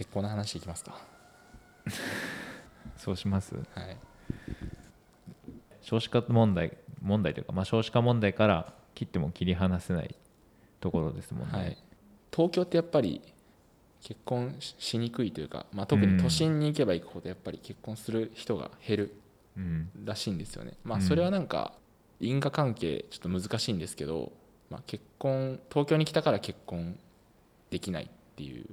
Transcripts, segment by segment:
結婚の話いきますか。そうします？はい。少子化問題問題というか、まあ、少子化問題から切っても切り離せないところですもんね、はい、東京ってやっぱり結婚ししにくいというか、まあ、特に都心に行けば行くほどやっぱり結婚する人が減るうん。らしいんですよね。まあ、うん。それはなんか因果関係ちょっと難しいんですけど、まあ、結婚東京に来たから結婚できないっていう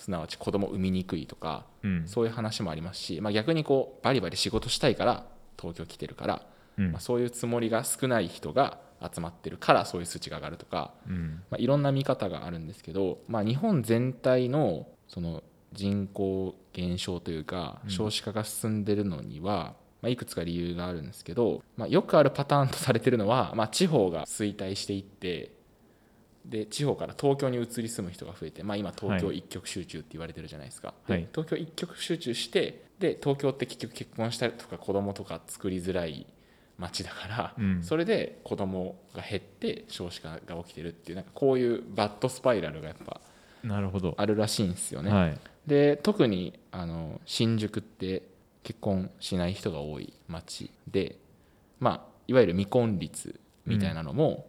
すなわち子供産みにくいとかうん。そういう話もありますし、まあ、逆にこうバリバリ仕事したいから東京来てるから、うん。まあ、そういうつもりが少ない人が集まってるからそういう数値が上がるとか、うん。まあ、いろんな見方があるんですけど、まあ、日本全体のその人口減少というかうん。少子化が進んでるのには、まあ、いくつか理由があるんですけど、まあ、よくあるパターンとされてるのは、まあ、地方が衰退していってで地方から東京に移り住む人が増えて、まあ、今東京はい。一極集中って言われてるじゃないですか、はい。で東京一極集中してで東京って結局結婚したりとか子供とか作りづらい街だから、うん。それで子供が減って少子化が起きてるっていうなんかこういうバッドスパイラルがやっぱなるほど、あるらしいんですよね。はい。で特にあの新宿って結婚しない人が多い街で、まあ、いわゆる未婚率みたいなのも、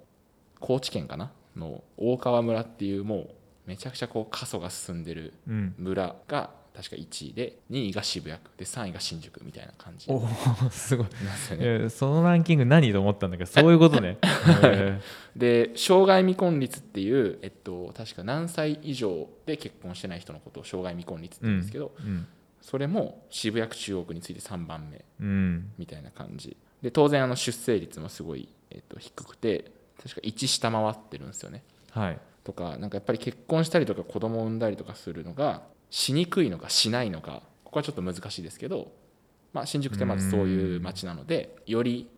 高知県かなの大川村っていうもうめちゃくちゃこう過疎が進んでるうん、村が確か1位で2位が渋谷区で3位が新宿みたいな感じおおすごい。ですよね。そのランキング何と思ったんだけどそういうことね、へ で障害未婚率っていう、えっと、確か何歳以上で結婚してない人のことを障害未婚率ってー言うんですけど、うん。それも渋谷区中央区について3番目うん。みたいな感じ。で当然あの出生率もすごい、えっと、低くて確か1下回ってるんですよね。はい。とかなんかやっぱり結婚したりとか子供を産んだりとかするのがしにくいのかしないのかここはちょっと難しいですけど、まあ、新宿ってまずそういう街なのでより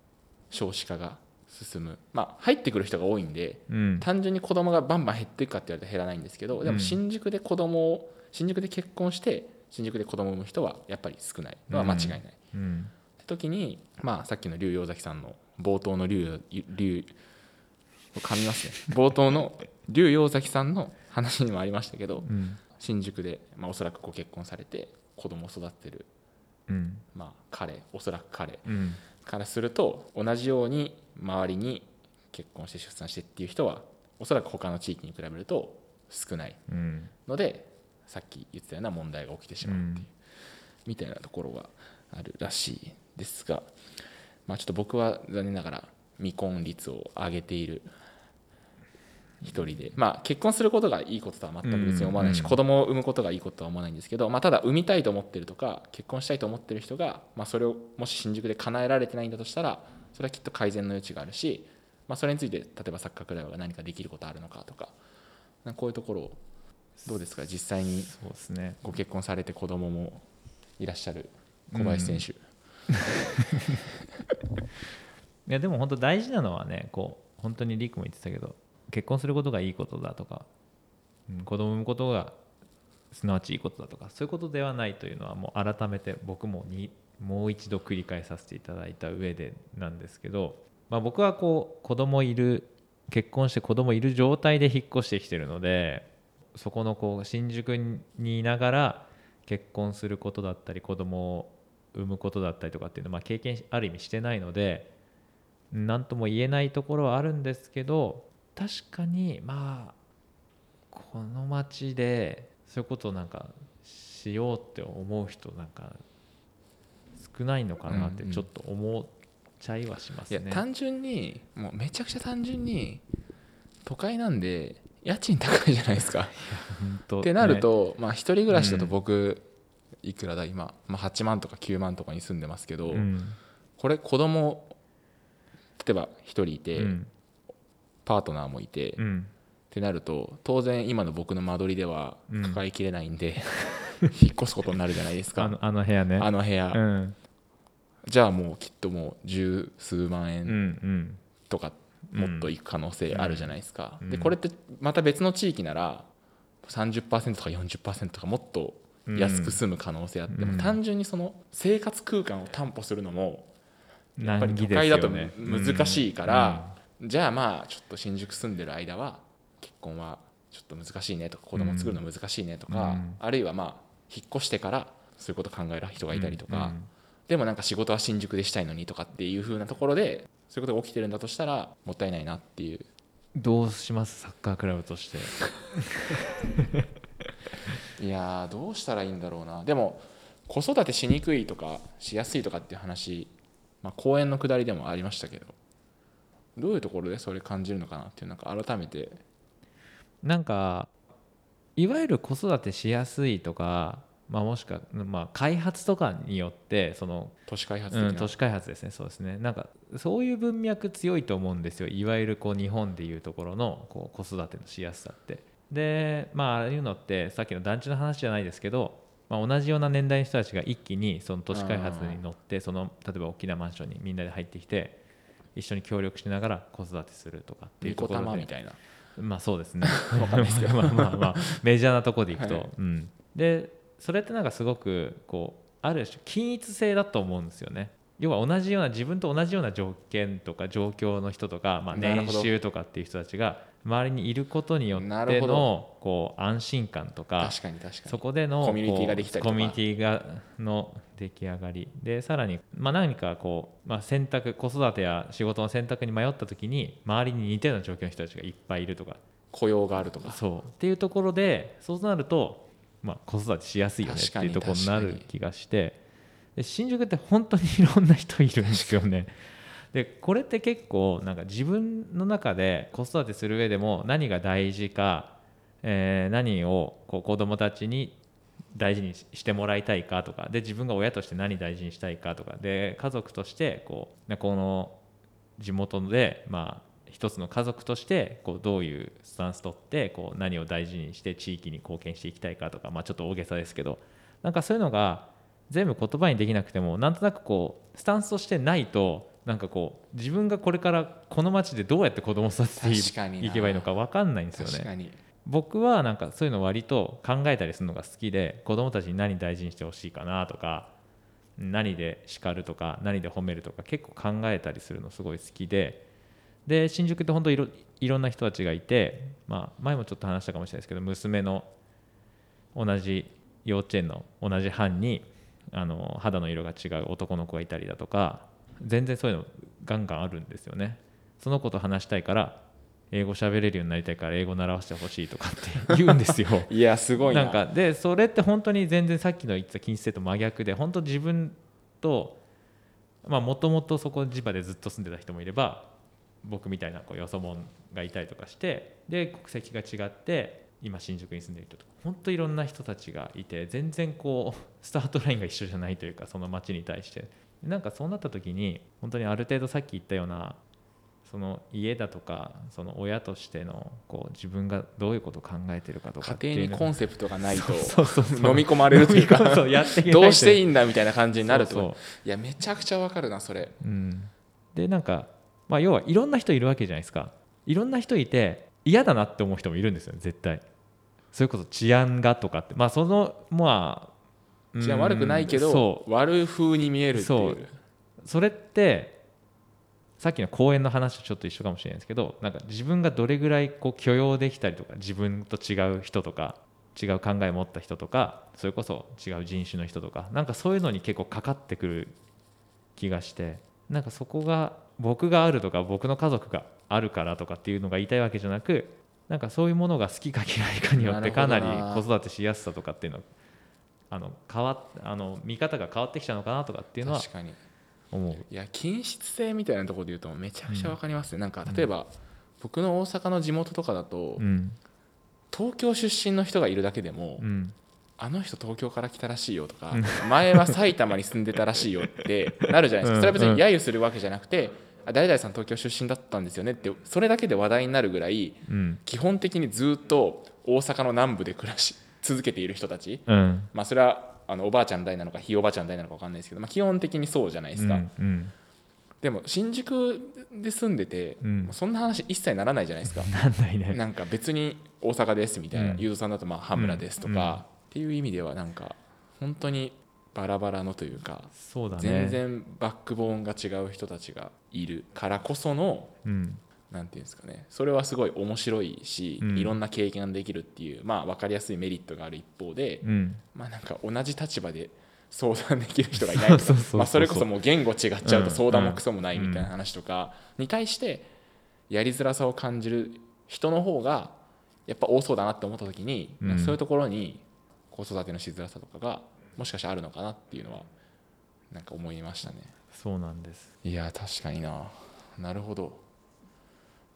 少子化が進む。まあ入ってくる人が多いんでうん。単純に子供がバンバン減っていくかって言われたら減らないんですけどでもうん。新宿で子供を新宿で結婚して新宿で子供を産む人はやっぱり少ないのは間違いない。うん。って時に、まあ、さっきの龍陽崎さんの冒頭の龍龍噛みますね。冒頭の龍陽崎さんの話にもありましたけどうん。新宿で、まあ、おそらくご結婚されて子供を育てる、うん。まあ、彼おそらく彼うん。からすると同じように周りに結婚して出産してっていう人はおそらく他の地域に比べると少ないうん。のでさっき言ってたような問題が起きてしまうっていう、うん。みたいなところがあるらしいですが、まあ、ちょっと僕は残念ながら未婚率を上げている一人で、まあ、結婚することがいいこととは全く別に思わないし、うんうん子供を産むことがいいこととは思わないんですけど、まあ、ただ産みたいと思ってるとか結婚したいと思ってる人が、まあ、それをもし新宿で叶えられてないんだとしたらそれはきっと改善の余地があるし、まあ、それについて例えばサッカークラブが何かできることあるのかとかかこういうところをどうですか？実際にそうですね。ご結婚されて子供もいらっしゃる小林選手、いやでも本当大事なのはねこう本当にリクも言ってたけど結婚することがいいことだとか、うん、子供産むことがすなわちいいことだとかそういうことではないというのはもう改めて僕もにもう一度繰り返させていただいた上でなんですけど、まあ、僕はこう子供いる結婚して子供いる状態で引っ越してきてるのでそこのこう新宿にいながら結婚することだったり子供を産むことだったりとかっていうのはまあ経験ある意味してないので何とも言えないところはあるんですけど確かにまあこの街でそういうことをなんかしようって思う人なんか少ないのかなってうんうん。ちょっと思っちゃいはしますね。いや単純にもうめちゃくちゃ単純に都会なんで家賃高いじゃないですか。ってなるね。と、まあ一人暮らしだとうん。僕いくらだ？今、まあ、8万とか9万とかに住んでますけど、うん。これ子供例えば1人いて、うんパートナーもいて、っうん。てなると当然今の僕の間取りではうん。抱えきれないんで、引っ越すことになるじゃないですか。あのあの部屋ね。あの部屋、うん。じゃあもうきっともう十数万うん円うん。とかもっといく可能性あるじゃないですか、うん。でこれってまた別の地域なら30%とか40%とかもっと安く済む可能性あって、うん。単純にその生活空間を担保するのもやっぱり都会だと難しいから、じゃあまあちょっと新宿住んでる間は結婚はちょっと難しいねとか子供作るの難しいねとか、うん。あるいはまあ引っ越してからそういうこと考える人がいたりとか、うん。でもなんか仕事は新宿でしたいのにとかっていう風なところでそういうことが起きてるんだとしたらもったいないなっていう。どうします？サッカークラブとして。いやーどうしたらいいんだろうな。でも子育てしにくいとかしやすいとかっていう話、まあ、講演のくだりでもありましたけどどういうところでそれ感じるのかなっていうなんか改めて。なんかいわゆる子育てしやすいとか、まあ、もしくは、まあ、開発とかによってその都市開発うん、都市開発ですね。そうですね。なんかそういう文脈強いと思うんですよ。いわゆるこう日本でいうところのこう子育てのしやすさって。でまあああいうのってさっきの団地の話じゃないですけど、まあ、同じような年代の人たちが一気にその都市開発に乗ってその例えば大きなマンションにみんなで入ってきて一緒に協力しながら子育てするとかっていうところで。玉みたいな。まあそうですね。わかんないですけどまあまあまあメジャーなところでいくと、はい。うん、でそれってなんかすごくこうある種均一性だと思うんですよね。要は同じような自分と同じような条件とか状況の人とか、まあ、年収とかっていう人たちが周りにいることによってなるほど。のこう安心感とか確かに確かそにこでのコミュニティができコミュニティがの出来上がり。でさらに、まあ、何かこう、まあ、選択子育てや仕事の選択に迷った時に周りに似たような状況の人たちがいっぱいいるとか。雇用があるとか。そう。っていうところでそうなると、まあ、子育てしやすいよねっていうところになる気がして。で新宿って本当にいろんな人いるんですよね。でこれって結構なんか自分の中で子育てする上でも何が大事か、えー何をこう子どもたちに大事にしてもらいたいかとかで自分が親として何大事にしたいかとかで家族としてこうこの地元でまあ一つの家族としてこうどういうスタンス取ってこう何を大事にして地域に貢献していきたいかとか、まあ、ちょっと大げさですけどなんかそういうのが全部言葉にできなくてもなんとなくこうスタンスとしてないとなんかこう自分がこれからこの町でどうやって子供を育てていけばいいのか分かんないんですよね。僕はなんかそういうの割と考えたりするのが好きで子供たちに何大事にしてほしいかなとか何で叱るとか何で褒めるとか結構考えたりするのすごい好きで。で新宿って本当いろいろんな人たちがいて、まあ、前もちょっと話したかもしれないですけど娘の同じ幼稚園の同じ班にあの肌の色が違う男の子がいたりだとか全然そういうのガンガンあるんですよね。その子と話したいから英語喋れるようになりたいから英語習わせてほしいとかって言うんですよ。いやすごいななんかでそれって本当に全然さっきの言ってた禁止性と真逆で本当自分ともともとそこ地場でずっと住んでた人もいれば僕みたいなこうよそ者がいたりとかしてで国籍が違って今新宿に住んでる人とか本当いろんな人たちがいて全然こうスタートラインが一緒じゃないというかその街に対してなんかそうなった時に本当にある程度さっき言ったようなその家だとかその親としてのこう自分がどういうことを考えてるかとか家庭にコンセプトがないと飲み込まれるというかどうしていいんんだみたいな感じになるといやめちゃくちゃわかるなそれ。うん、でなんか、まあ、要はいろんな人いるわけじゃないですか。いろんな人いて嫌だなって思う人もいるんですよね絶対。それこそ治安がとかって。まあそのまあ治安悪くないけど悪風に見えるっていそう。うそれってさっきの公園の話とちょっと一緒かもしれないですけどなんか自分がどれぐらいこう許容できたりとか自分と違う人とか違う考えを持った人とかそれこそ違う人種の人とかなんかそういうのに結構かかってくる気がしてなんかそこが僕があるとか僕の家族があるからとかっていうのが言いたいわけじゃなくなんかそういうものが好きか嫌いかによってかなり子育てしやすさとかっていうのあの変わっあの見方が変わってきたのかなとかっていうのは確かに。思う。いや均質性みたいなところで言うとめちゃくちゃわかりますね、なんか例えば、僕の大阪の地元とかだと、うん。東京出身の人がいるだけでも、うん。あの人東京から来たらしいよとか、前は埼玉に住んでたらしいよってなるじゃないですか、うん。それは別に揶揄するわけじゃなくて、あ誰々さん東京出身だったんですよねってそれだけで話題になるぐらいうん。基本的にずっと大阪の南部で暮らし続けている人たち、うん。まあ、それはあのおばあちゃん代なのかひいおばあちゃん代なのか分かんないですけど、まあ、基本的にそうじゃないですか、うんでも新宿で住んでて、うん。そんな話一切ならないじゃないですか。ね。なんか別に大阪ですみたいな、うん。ゆうぞさんだとまあ羽村ですとか、うん。っていう意味ではなんか本当にバラバラのというか、そうだね。全然バックボーンが違う人たちがいるからこそのうんなんていうんですかね。それはすごい面白いし、うん。いろんな経験ができるっていうまあ分かりやすいメリットがある一方で、うん。まあなんか同じ立場で相談できる人がいないとかそれこそもう言語違っちゃううん。と相談もクソもないみたいな話とかに対してやりづらさを感じる人の方がやっぱ多そうだなって思った時に、うん。そういうところに子育てのしづらさとかがもしかしたらあるのかなっていうのはなんか思いましたね。そうなんです。いや確かにな。なるほど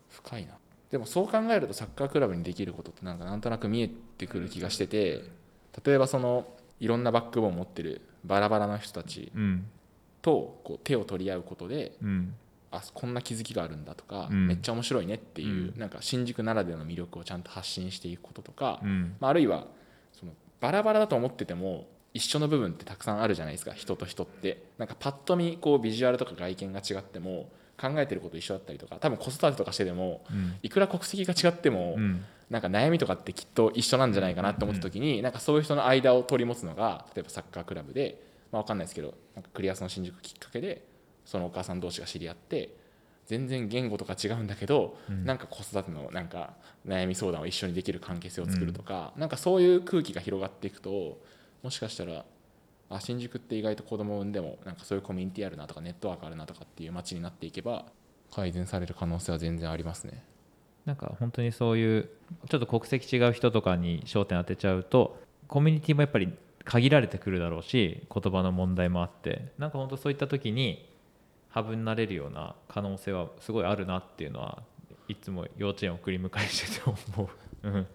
深いな。でもそう考えるとサッカークラブにできることってなんかなんとなく見えてくる気がしてて例えばそのいろんなバックボーンを持ってるバラバラな人たちうん。とこう手を取り合うことでうん。あこんな気づきがあるんだとか、うん。めっちゃ面白いねっていう、うん。なんか新宿ならではの魅力をちゃんと発信していくこととか、うん。まあ、あるいはそのバラバラだと思ってても一緒の部分ってたくさんあるじゃないですか人と人って。なんかパッと見こうビジュアルとか外見が違っても考えてること一緒だったりとか多分子育てとかしてでもうん。いくら国籍が違っても、うん。なんか悩みとかってきっと一緒なんじゃないかなって思った時に、なんかそういう人の間を取り持つのが例えばサッカークラブで、まあ、分かんないですけどなんかクリアスの新宿きっかけでそのお母さん同士が知り合って全然言語とか違うんだけど、うん。なんか子育てのなんか悩み相談を一緒にできる関係性を作るとか、なんかそういう空気が広がっていくともしかしたらあ新宿って意外と子供を産んでもなんかそういうコミュニティあるなとかネットワークあるなとかっていう街になっていけば改善される可能性は全然ありますね。なんか本当にそういうちょっと国籍違う人とかに焦点当てちゃうとコミュニティもやっぱり限られてくるだろうし言葉の問題もあってなんか本当そういった時にハブになれるような可能性はすごいあるなっていうのはいつも幼稚園送り迎えしてて思う、うん、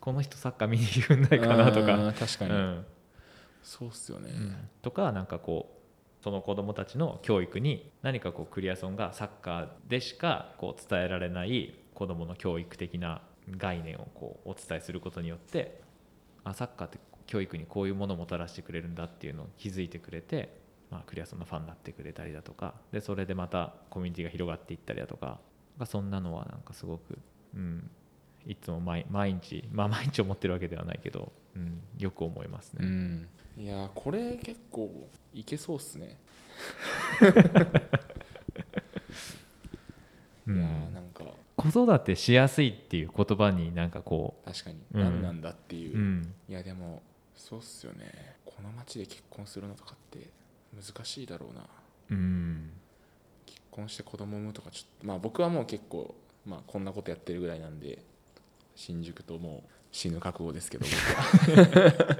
この人サッカー見に行くんないかなとうか、ん確かに、うんそうっすよね、とかなんかこうその子どもたちの教育に何かこうクリアソンがサッカーでしかこう伝えられない子どもの教育的な概念をこうお伝えすることによってあサッカーって教育にこういうものをもたらしてくれるんだっていうのを気づいてくれて、まあ、クリアソンのファンになってくれたりだとかでそれでまたコミュニティが広がっていったりだとかなんかそんなのはなんかすごく、うん、いつも毎毎日まあ毎日思ってるわけではないけど、うん、よく思いますね。うん。いやーこれ結構いけそうっすね、うん。いやーなんか。子育てしやすいっていう言葉になんかこ確かに。うん。何なんだっていう、う、うん、いやでもそうっすよね。この街で結婚するのとかって難しいだろうな。うん、結婚して子供産むとかちょっとまあ僕はもう結構、まあ、こんなことやってるぐらいなんで新宿ともう死ぬ覚悟ですけど。僕 は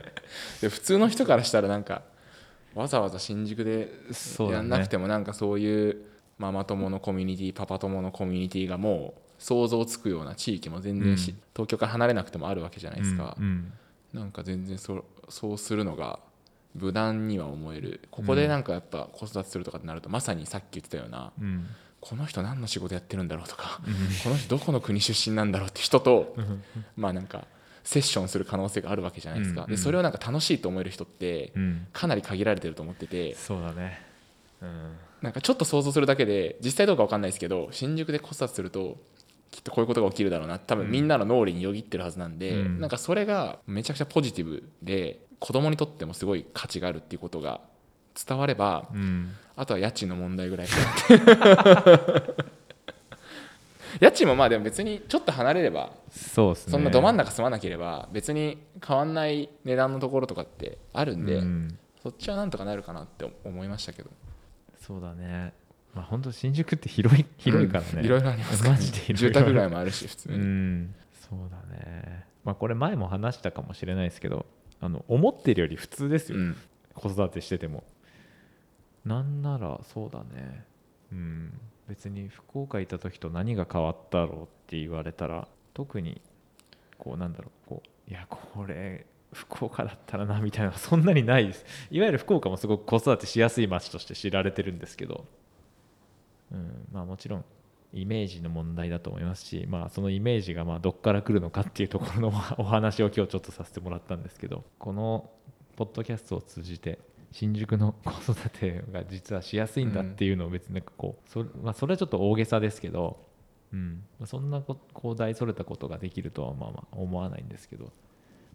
で普通の人からしたらなんかわざわざ新宿でやんなくてもなんかそういうママ友のコミュニティパパ友のコミュニティがもう想像つくような地域も全然し、うん。東京から離れなくてもあるわけじゃないですか、うん。なんか全然そそうするのが無難には思える。ここでなんかやっぱ子育てするとかってなるとまさにさっき言ってたようなうんこの人何の仕事やってるんだろうとかうん。この人どこの国出身なんだろうって人とまあなんかセッションする可能性があるわけじゃないですか。うんでそれをなんか楽しいと思える人ってうん、かなり限られてると思っててそうだね、うん、なんかちょっと想像するだけで実際どうか分かんないですけど新宿で子育てするときっとこういうことが起きるだろうな。多分みんなの脳裏によぎってるはずなんで、うん。なんかそれがめちゃくちゃポジティブで子供にとってもすごい価値があるっていうことが伝わればうん、あとは家賃の問題ぐらい。家賃もまあでも別にちょっと離れればそね。そんなど真ん中住まなければ別に変わんない値段のところとかってあるんで、うん、そっちはなんとかなるかなって思いましたけど。そうだね。まあ本当新宿って広い広いからね、うんいろいろありますから、マジでいろい。ろ住宅街もあるし普通うに、ん。そうだね。まあこれ前も話したかもしれないですけどあの思ってるより普通ですよ、うん。子育てしててもなんならそうだね。うん。別に福岡いた時と何が変わったろうって言われたら特にこうなんだろうこういやこれ福岡だったらなみたいなそんなにないです。いわゆる福岡もすごく子育てしやすい街として知られてるんですけど、うん、まあもちろんイメージの問題だと思いますし、まあ、そのイメージがまあどっから来るのかっていうところのお話を今日ちょっとさせてもらったんですけどこのポッドキャストを通じて新宿の子育てが実はしやすいんだっていうのを別になんかこうそ,、まあ、それはちょっと大げさですけど、うん、まあそんなここう大それたことができるとはまあまあ思わないんですけど、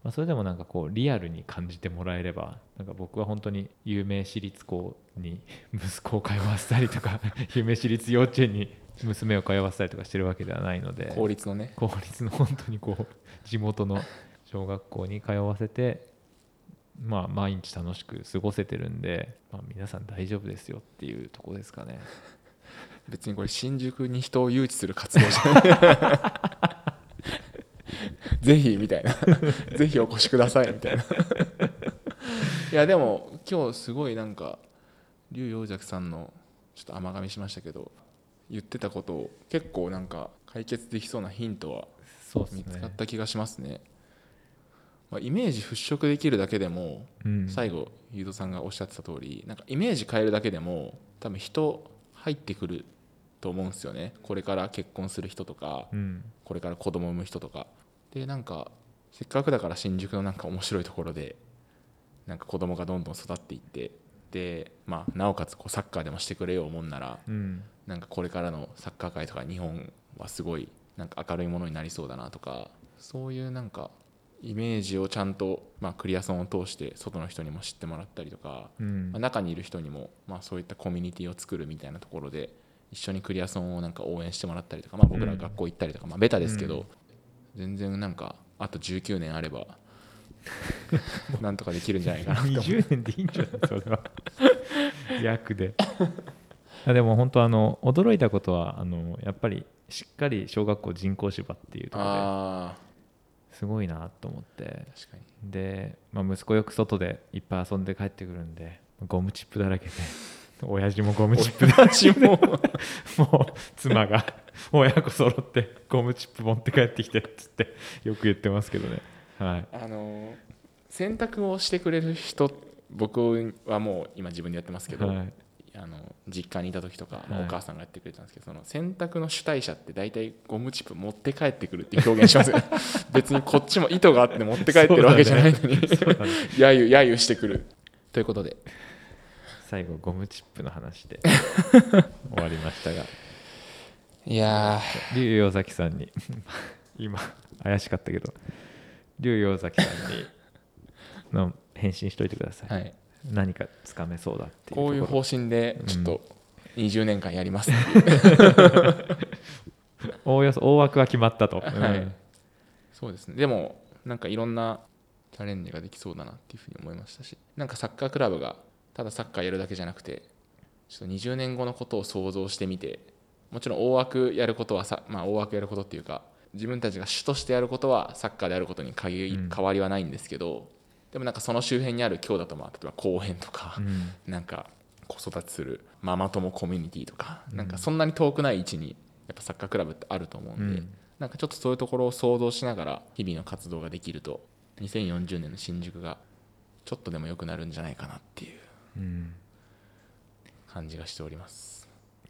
まあ、それでもなんかこうリアルに感じてもらえればなんか僕は本当に有名私立校に 息子を通わせたりとか 有名私立幼稚園に娘を通わせたりとかしてるわけではないので公立のね。公立の本当にこう地元の小学校に通わせてまあ毎日楽しく過ごせてるんで、まあ、皆さん大丈夫ですよっていうところですかね。別にこれ新宿に人を誘致する活動じゃない。ぜひみたいな。ぜひお越しくださいみたいな。いやでも今日すごいなんか龍陽尺さんのちょっと甘噛みしましたけど言ってたことを結構なんか解決できそうなヒントは見つかねった気がしますねまあ、イメージ払拭できるだけでもうん。最後ゆうとさんがおっしゃってた通りなんかイメージ変えるだけでも多分人入ってくると思うんですよね。これから結婚する人とかうん。これから子供産む人とか。でなんかせっかくだから新宿のなんか面白いところでなんか子供がどんどん育っていってで、まあ、なおかつこうサッカーでもしてくれようもんならうん。なんかこれからのサッカー界とか日本はすごいなんか明るいものになりそうだなとかそういうなんかイメージをちゃんと、まあ、クリアソンを通して外の人にも知ってもらったりとか、うん。まあ、中にいる人にも、まあ、そういったコミュニティを作るみたいなところで一緒にクリアソンをなんか応援してもらったりとか、まあ、僕ら学校行ったりとか、まあ、ベタですけど、全然なんかあと19年あれば なんとかできるんじゃないかなって思う20年でいいんじゃないそれは。約で。あでも本当あの驚いたことはあのやっぱりしっかり小学校人工芝っていうところあですごいなと思って。あ確かに。で、まあ、息子よく外でいっぱい遊んで帰ってくるんで ゴムチップだらけで。親父もゴムチップで。私 も。もう妻が親子揃ってゴムチップ持って帰ってきてっつってよく言ってますけどね。はい。あの洗濯をしてくれる人僕はもう今自分でやってますけど、はいあの実家にいた時とか、お母さんがやってくれたんですけどその洗濯の主体者って大体ゴムチップ持って帰ってくるっていう表現しますよね。別にこっちも意図があって持って帰ってるわけじゃないのに、揶揄揶揄してくる。ということで。最後ゴムチップの話で 終わりましたが。いや龍洋崎さんに 今怪しかったけど龍洋崎さんにの返信しといてください、ーはい何かつかめそうだっていうこういう方針でちょっと20年間やります、おおよそ大枠は決まったと、はい。うん。そうですね。でもなんかいろんなチャレンジができそうだなっていうふうに思いましたし。なんかサッカークラブがただサッカーやるだけじゃなくてちょっと20年後のことを想像してみてもちろん大枠やることはさ、まあ、大枠やることっていうか自分たちが主としてやることはサッカーであることに限りうん。変わりはないんですけど、でもなんかその周辺にある今日だとまあ例えば公園とか、うん。なんか子育てするママ友コミュニティとか、うん。なんかそんなに遠くない位置にやっぱサッカークラブってあると思うんで、うん。なんかちょっとそういうところを想像しながら日々の活動ができると2040年の新宿がちょっとでも良くなるんじゃないかなっていううん。感じがしております。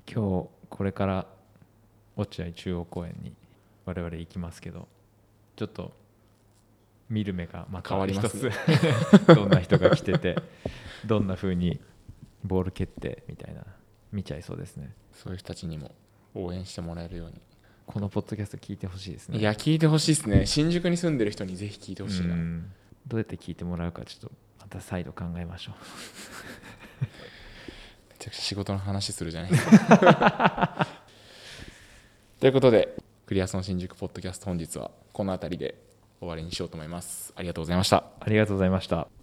今日これから落合中央公園に我々行きますけどちょっと見る目がまた変わりま一す どんな人が来てて どんな風にボール蹴ってみたいな見ちゃいそうですね。そういう人たちにも応援してもらえるように、このポッドキャスト聞いてほしいですね。いや聞いてほしいですね。新宿に住んでる人にぜひ聞いてほしいな、うん。どうやって聞いてもらうかちょっとまた再度考えましょう。めちゃくちゃ仕事の話するじゃないですか。ということでクリアソン新宿ポッドキャスト本日はこの辺りで終わりにしようと思います。ありがとうございました。ありがとうございました。